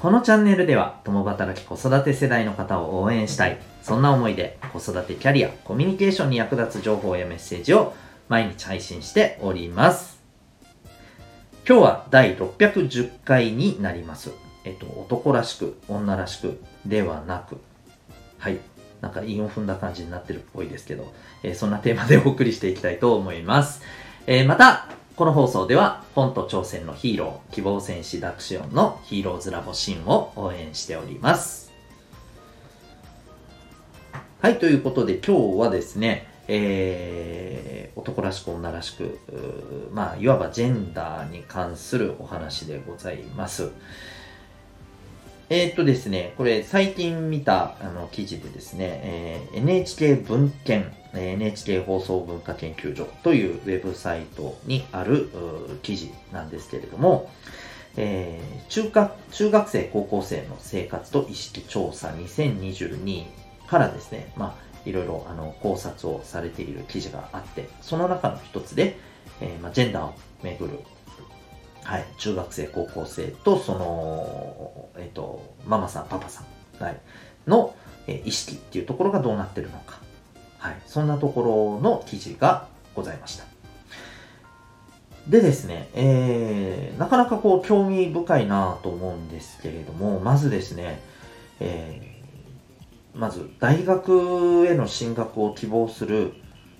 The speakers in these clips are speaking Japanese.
このチャンネルでは、共働き子育て世代の方を応援したい。そんな思いで、子育てキャリア、コミュニケーションに役立つ情報やメッセージを毎日配信しております。今日は第610回になります。えっと、男らしく、女らしくではなく、はい。なんか韻を踏んだ感じになってるっぽいですけど、えーそんなテーマでお送りしていきたいと思います。えーまた、この放送では、本と挑戦のヒーロー、希望戦士ダクシオンのヒーローズラボシーンを応援しております。はい、ということで今日はですね、えー男らしく女らしく、まあ、いわばジェンダーに関するお話でございます。えーっとですね、これ最近見たあの記事でですね、えー NHK 文献、NHK 放送文化研究所というウェブサイトにある記事なんですけれども、えー中学中学生高校生の生活と意識調査2022からですね、まあ、いろいろあの考察をされている記事があって、その中の一つで、えーまあ、ジェンダーをめぐるはい、中学生、高校生と、その、えっ、と、ママさん、パパさん、はい、の、えー意識っていうところがどうなってるのか。はい、そんなところの記事がございました。でですね、えーなかなかこう、興味深いなと思うんですけれども、まずですね、えーまず、大学への進学を希望する、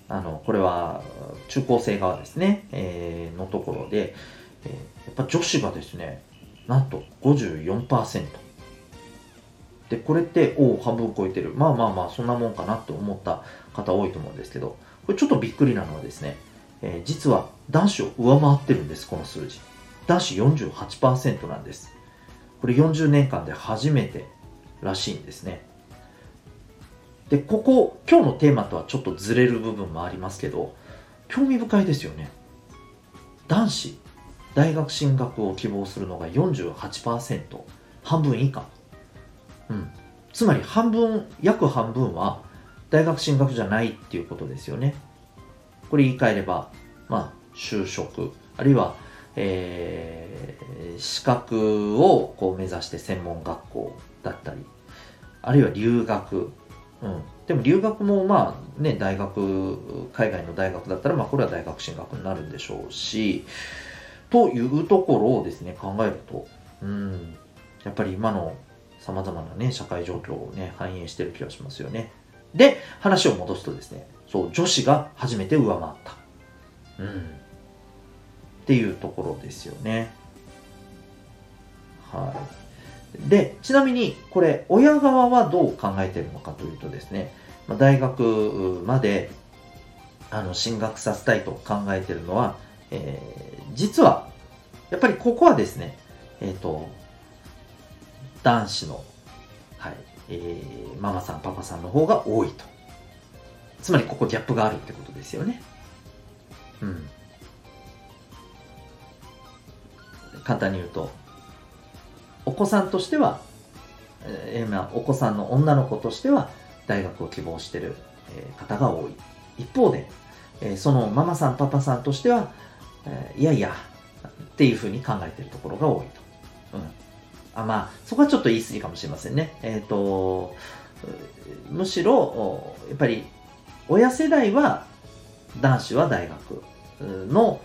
あの、これは、中高生側ですね、えーのところで、えやっぱ女子がですね、なんと54%。で、これって、おお、半分超えてる。まあまあまあ、そんなもんかなって思った方多いと思うんですけど、これちょっとびっくりなのはですね、えー実は男子を上回ってるんです、この数字。男子48%なんです。これ40年間で初めてらしいんですね。で、ここ、今日のテーマとはちょっとずれる部分もありますけど、興味深いですよね。男子、大学進学を希望するのが48%、半分以下。うん。つまり半分、約半分は大学進学じゃないっていうことですよね。これ言い換えれば、まあ、就職、あるいは、えー資格をこう目指して専門学校だったり、あるいは留学、うん、でも留学もまあね大学海外の大学だったらまあこれは大学進学になるんでしょうしというところをですね考えるとうんやっぱり今のさまざまなね社会状況をね反映してる気がしますよね。で話を戻すとですねそう女子が初めて上回った。うん。っていうところですよね。はい。で、ちなみに、これ、親側はどう考えてるのかというとですね、ま大学まであの進学させたいと考えてるのは、えー実は、やっぱりここはですね、えっ、と、男子の、はい、えーママさん、パパさんの方が多いと。つまり、ここギャップがあるってことですよね。うん。簡単に言うと、お子さんとしては、えーまあお子さんの女の子としては大学を希望している、えー方が多い。一方で、えーそのママさん、パパさんとしては、えーいやいや、っていうふうに考えているところが多いと。うん。あまあ、そこはちょっと言い過ぎかもしれませんね。えっ、と、うむしろ、おやっぱり、親世代は男子は大学の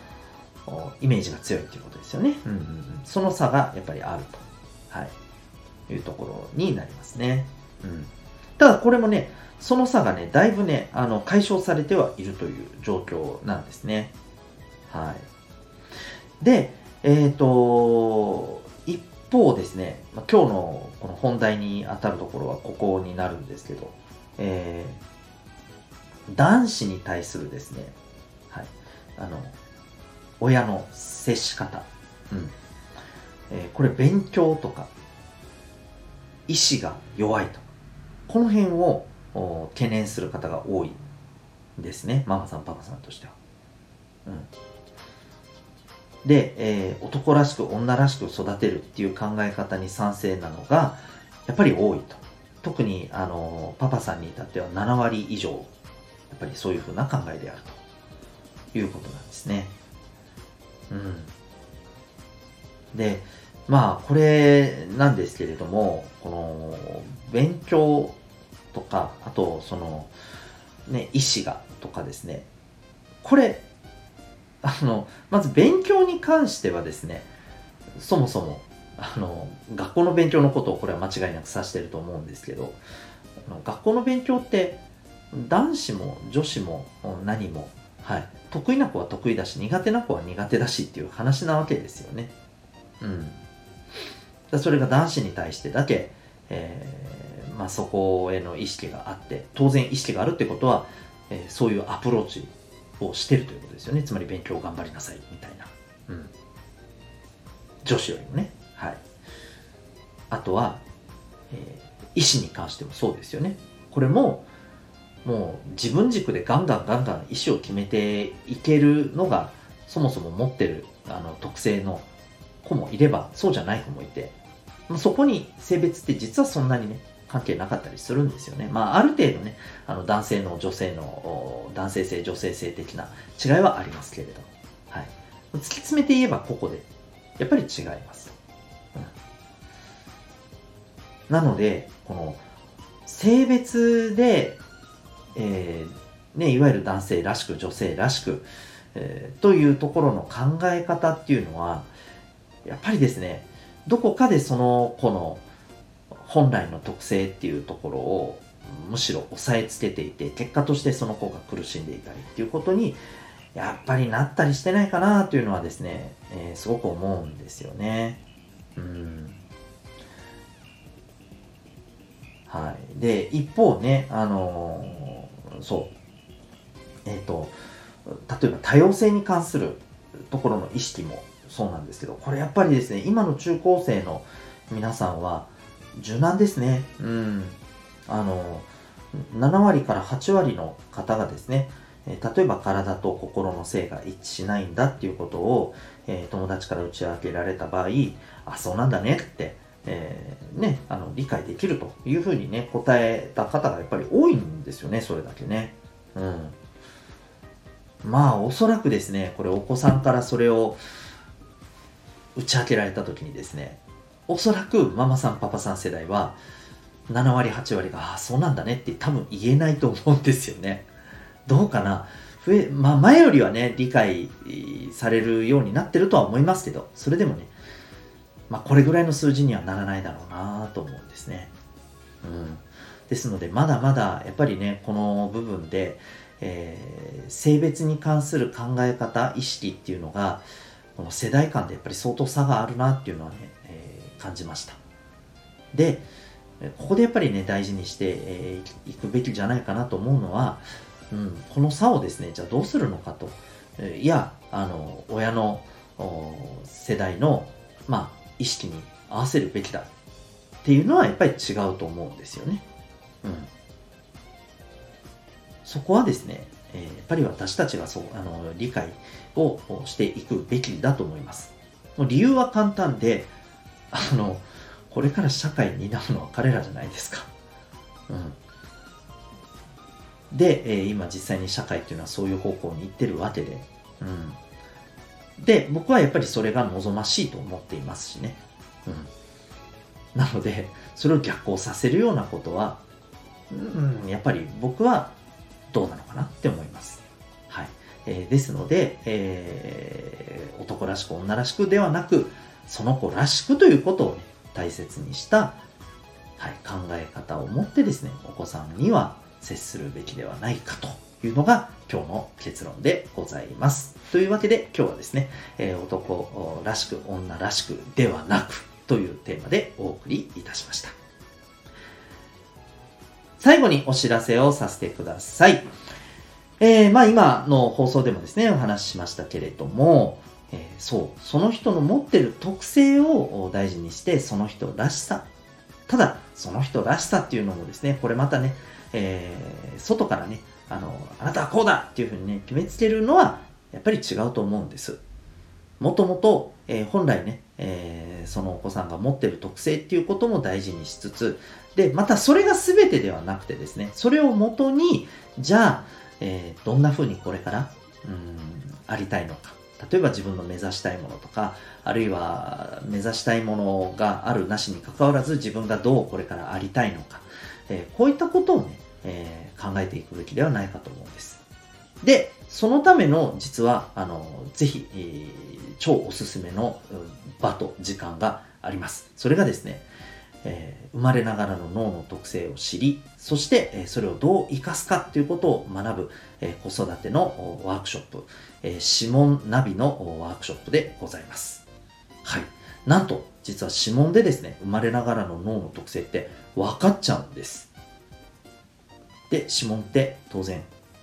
おイメージが強いっていうことですよね。うんうんうん、その差がやっぱりあると。はい。いうところになりますね。うん。ただこれもね、その差がね、だいぶね、あの、解消されてはいるという状況なんですね。はい。で、えっ、と、一方ですね、ま、今日のこの本題に当たるところはここになるんですけど、えー男子に対するですね、はい、あの、親の接し方、うん。えーこれ勉強とか、意志が弱いとか、この辺を懸念する方が多いですねママさんパパさんとしては。うん、で、えー、男らしく女らしく育てるっていう考え方に賛成なのがやっぱり多いと。特にあのパパさんに至っては7割以上やっぱりそういうふうな考えであるということなんですね。うん、でまあこれなんですけれどもこの勉強とかあとそのね意思がとかですねこれあのまず勉強に関してはですねそもそもあの学校の勉強のことをこれは間違いなく指してると思うんですけど学校の勉強って男子も女子も何も、はい、得意な子は得意だし苦手な子は苦手だしっていう話なわけですよね。うん、だそれが男子に対してだけ、えー、まあ、そこへの意識があって当然意識があるってことは、えー、そういうアプローチをしてるということですよね。つまり勉強を頑張りなさいみたいな、うん、女子よりもね。はい。あとは、えー、医師に関してもそうですよね。これももう自分軸でガンガンガンガン意思を決めていけるのがそもそも持ってるあの特性の子もいればそうじゃない子もいて。そこに性別って実はそんなにね関係なかったりするんですよね。まあ、ある程度ね、あの男性の女性の、男性性、女性性的な違いはありますけれども、はい。突き詰めて言えばここで、やっぱり違います。うん、なので、この、性別で、えー、ね、いわゆる男性らしく、女性らしく、えー、というところの考え方っていうのは、やっぱりですね、どこかでその子の本来の特性っていうところをむしろ抑えつけていて結果としてその子が苦しんでいたりっていうことにやっぱりなったりしてないかなというのはですね、えー、すごく思うんですよね。うん。はい。で、一方ね、あのー、そう。えっ、ー、と、例えば多様性に関するところの意識もそうなんですけど、これやっぱりですね、今の中高生の皆さんは、柔軟ですね。うん。あの、7割から8割の方がですね、え例えば体と心の性が一致しないんだっていうことを、えー、友達から打ち明けられた場合、あ、そうなんだねって、えー、ね、あの、理解できるというふうにね、答えた方がやっぱり多いんですよね、それだけね。うん。まあ、おそらくですね、これお子さんからそれを打ち明けられた時にですね、おそらくママさんパパさん世代は7割8割がああそうなんだねって多分言えないと思うんですよね。どうかな？増え、まあ、前よりはね理解されるようになってるとは思いますけどそれでもねまあこれぐらいの数字にはならないだろうなと思うんですね。うん。ですのでまだまだやっぱりねこの部分で、えー、性別に関する考え方意識っていうのがこの世代間でやっぱり相当差があるなっていうのはね、感じました。で、ここでやっぱりね、大事にしてい、えー、くべきじゃないかなと思うのは、うん、この差をですね、じゃあどうするのかと。いや、あの、親の世代の、まあ、意識に合わせるべきだっていうのはやっぱり違うと思うんですよね。うん。そこはですね、え、やっぱり私たちがそう、あの、理解をしていくべきだと思います。理由は簡単で、あの、これから社会に担うのは彼らじゃないですか。うん。で、えー、今実際に社会っていうのはそういう方向に行ってるわけで、うん。で、僕はやっぱりそれが望ましいと思っていますしね。うん。なので、それを逆行させるようなことは、うん、やっぱり僕はどうなのかなって思います。はい。えー、ですので、えー、男らしく女らしくではなく、その子らしくということをね、大切にした、はい、考え方を持ってですね、お子さんには接するべきではないかというのが今日の結論でございます。というわけで今日はですね、えー、男らしく女らしくではなくというテーマでお送りいたしました。最後にお知らせをさせてください。えー、まあ今の放送でもですね、お話ししましたけれども、えー、そう、その人の持ってる特性を大事にして、その人らしさただ、その人らしさっていうのもですね、これまたね、えー、外からね、あの、あなたはこうだっていうふうにね、決めつけるのは、やっぱり違うと思うんです。もともと、えー、本来ね、えー、そのお子さんが持ってる特性っていうことも大事にしつつ、で、またそれが全てではなくてですね、それをもとに、じゃあ、え、どんな風にこれから、うん、ありたいのか。例えば自分の目指したいものとか、あるいは目指したいものがあるなしにかかわらず自分がどうこれからありたいのか。えー、こういったことをね、えー、考えていくべきではないかと思うんです。で、そのための実は、あの、ぜひ、えー、超おすすめの場と時間があります。それがですね、えー、生まれながらの脳の特性を知り、そして、え、それをどう活かすかということを学ぶ、え、子育てのワークショップ、え指紋ナビのワークショップでございます。はい。なんと、実は指紋でですね、生まれながらの脳の特性って分かっちゃうんです。で、指紋って当然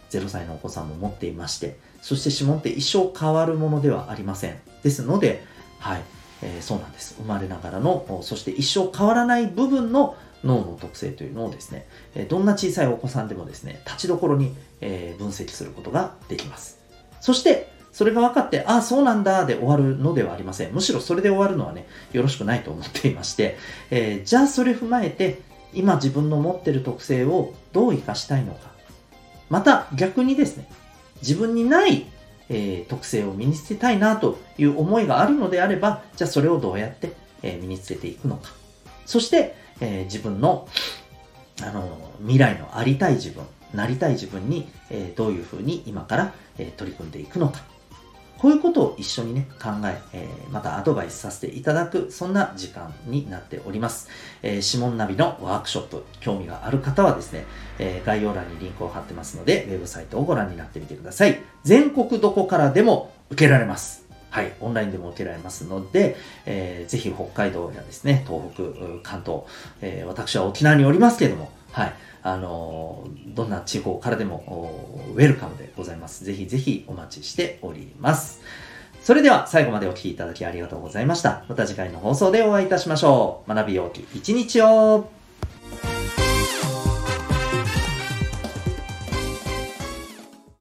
0歳のお子さんも持っていまして、そして指紋って一生変わるものではありません。ですので、はい、えー、そうなんです。生まれながらの、そして一生変わらない部分の脳の特性というのをですね、どんな小さいお子さんでもですね、立ちどころに分析することができます。そして、それが分かって、ああ、そうなんだで終わるのではありません。むしろそれで終わるのはね、よろしくないと思っていまして、えー、じゃあそれ踏まえて、今自分の持ってる特性をどう活かしたいのか。また逆にですね、自分にない、えー、特性を身につけたいなという思いがあるのであれば、じゃあそれをどうやって、え、身につけていくのか。そして、え、自分の、あの、未来のありたい自分、なりたい自分に、えどういうふうに今から、え取り組んでいくのか。こういうことを一緒にね、考え、えー、またアドバイスさせていただく、そんな時間になっております。えー、指紋ナビのワークショップ、興味がある方はですね、えー、概要欄にリンクを貼ってますので、ウェブサイトをご覧になってみてください。全国どこからでも受けられます。はい、オンラインでも受けられますので、えー、ぜひ北海道やですね、東北、関東、えー、私は沖縄におりますけれども、はい、あのどんな地方からでもウェルカムでございます。ぜひぜひお待ちしております。それでは最後までお聴きいただきありがとうございました。また次回の放送でお会いいたしましょう。学びようき一日を